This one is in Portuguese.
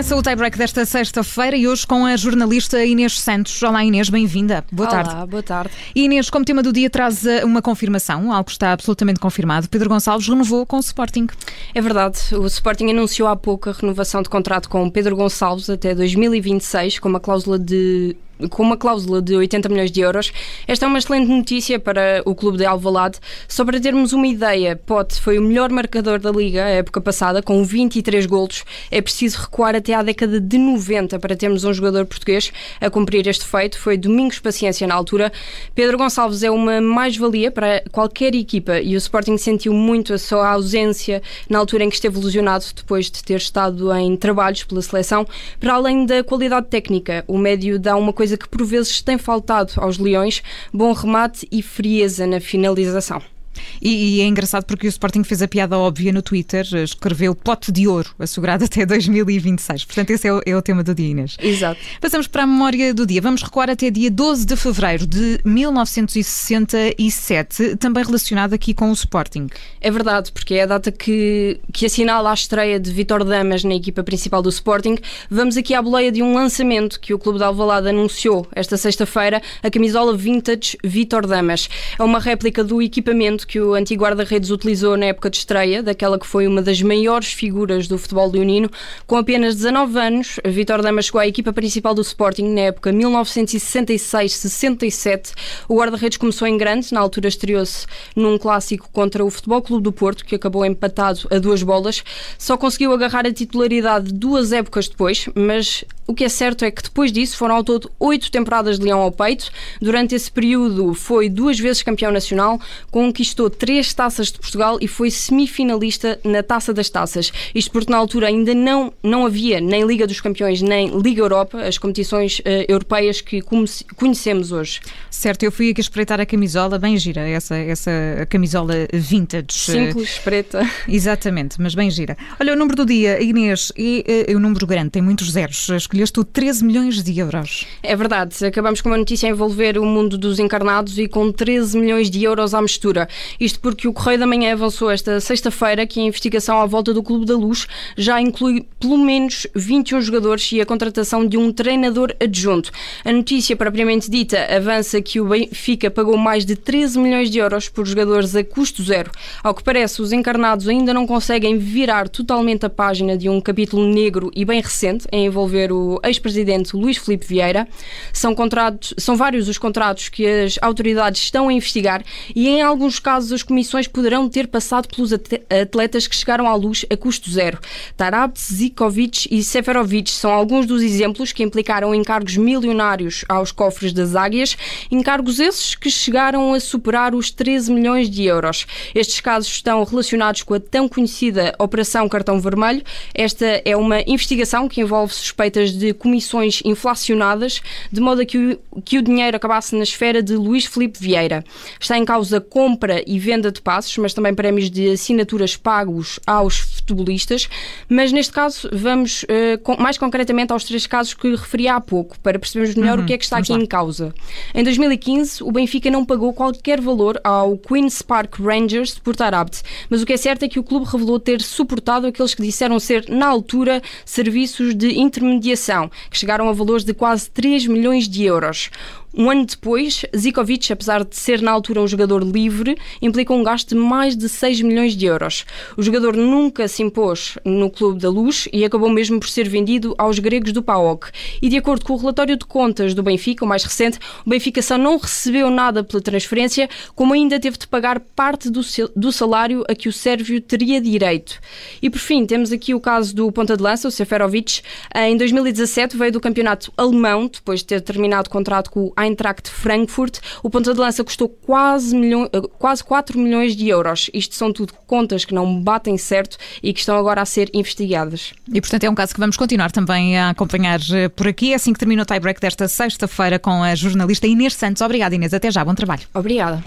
Começa o tie-break desta sexta-feira e hoje com a jornalista Inês Santos. Olá Inês, bem-vinda. Boa Olá, tarde. boa tarde. Inês, como tema do dia, traz eh, uma confirmação, algo que está absolutamente confirmado. Pedro Gonçalves renovou com o Sporting. É verdade, o Sporting anunciou há pouco a renovação de contrato com Pedro Gonçalves até 2026, com uma cláusula de com uma cláusula de 80 milhões de euros. Esta é uma excelente notícia para o clube de Alvalade. Só para termos uma ideia, Pote foi o melhor marcador da Liga a época passada, com 23 golos. É preciso recuar até à década de 90 para termos um jogador português a cumprir este feito. Foi Domingos Paciência na altura. Pedro Gonçalves é uma mais-valia para qualquer equipa e o Sporting sentiu muito a sua ausência na altura em que esteve lesionado, depois de ter estado em trabalhos pela seleção. Para além da qualidade técnica, o médio dá uma coisa coisa que por vezes tem faltado aos Leões: bom remate e frieza na finalização. E, e, é engraçado porque o Sporting fez a piada óbvia no Twitter, escreveu pote de ouro, assegurado até 2026. Portanto, esse é o, é o tema do dia, Inês. Exato. Passamos para a memória do dia. Vamos recuar até dia 12 de fevereiro de 1967, também relacionado aqui com o Sporting. É verdade, porque é a data que, que assinala a estreia de Vitor Damas na equipa principal do Sporting. Vamos aqui à boleia de um lançamento que o Clube de Alvalade anunciou esta sexta-feira, a camisola Vintage Vitor Damas. É uma réplica do equipamento que o antigo guarda-redes utilizou na época de estreia, daquela que foi uma das maiores figuras do futebol leonino. Com apenas 19 anos, Vitor Damas chegou à equipa principal do Sporting na época 1966-67. O guarda-redes começou em grande, na altura estreou-se num clássico contra o Futebol Clube do Porto, que acabou empatado a duas bolas. Só conseguiu agarrar a titularidade duas épocas depois, mas o que é certo é que depois disso foram ao todo oito temporadas de Leão ao peito. Durante esse período foi duas vezes campeão nacional, conquistou três taças de Portugal e foi semifinalista na Taça das Taças. Isto porque na altura ainda não, não havia nem Liga dos Campeões nem Liga Europa, as competições uh, europeias que conhecemos hoje. Certo, eu fui aqui espreitar a camisola, bem gira, essa, essa camisola vintage. Simples, preta. Exatamente, mas bem gira. Olha, o número do dia, Inês, é, é, é um número grande, tem muitos zeros. Escolheste tu 13 milhões de euros. É verdade, acabamos com uma notícia a envolver o mundo dos encarnados e com 13 milhões de euros à mistura. Isto porque o Correio da Manhã avançou esta sexta-feira que a investigação à volta do Clube da Luz já inclui pelo menos 21 jogadores e a contratação de um treinador adjunto. A notícia propriamente dita avança que o Benfica pagou mais de 13 milhões de euros por jogadores a custo zero. Ao que parece, os encarnados ainda não conseguem virar totalmente a página de um capítulo negro e bem recente a envolver o ex-presidente Luís Filipe Vieira. São, contratos, são vários os contratos que as autoridades estão a investigar e em alguns casos casos, as comissões poderão ter passado pelos atletas que chegaram à luz a custo zero. Tarabt, Zikovic e Seferovic são alguns dos exemplos que implicaram encargos milionários aos cofres das águias, encargos esses que chegaram a superar os 13 milhões de euros. Estes casos estão relacionados com a tão conhecida Operação Cartão Vermelho. Esta é uma investigação que envolve suspeitas de comissões inflacionadas, de modo a que o, que o dinheiro acabasse na esfera de Luís Felipe Vieira. Está em causa compra e venda de passos, mas também prémios de assinaturas pagos aos futebolistas. Mas neste caso, vamos uh, mais concretamente aos três casos que referi há pouco, para percebermos melhor uhum, o que é que está aqui lá. em causa. Em 2015, o Benfica não pagou qualquer valor ao Queen's Park Rangers de Porto mas o que é certo é que o clube revelou ter suportado aqueles que disseram ser, na altura, serviços de intermediação, que chegaram a valores de quase 3 milhões de euros. Um ano depois, Zikovic, apesar de ser na altura um jogador livre, implicou um gasto de mais de 6 milhões de euros. O jogador nunca se impôs no Clube da Luz e acabou mesmo por ser vendido aos gregos do PAOK. E de acordo com o relatório de contas do Benfica, o mais recente, o Benfica só não recebeu nada pela transferência, como ainda teve de pagar parte do, salário a que o Sérvio teria direito. E por fim, temos aqui o caso do ponta de lança, o Seferovic. Em 2017 veio do campeonato alemão, depois de ter terminado o contrato com o Eintracht Frankfurt. O ponta de lança custou quase, eh, quase 4 milhões de euros. Isto são tudo contas que não batem certo e que estão agora a ser investigadas. E, portanto, é um caso que vamos continuar também a acompanhar eh, por aqui. É assim que termina o tie-break desta sexta-feira com a jornalista Inês Santos. Obrigada, Inês. Até já. Bom trabalho. Obrigada.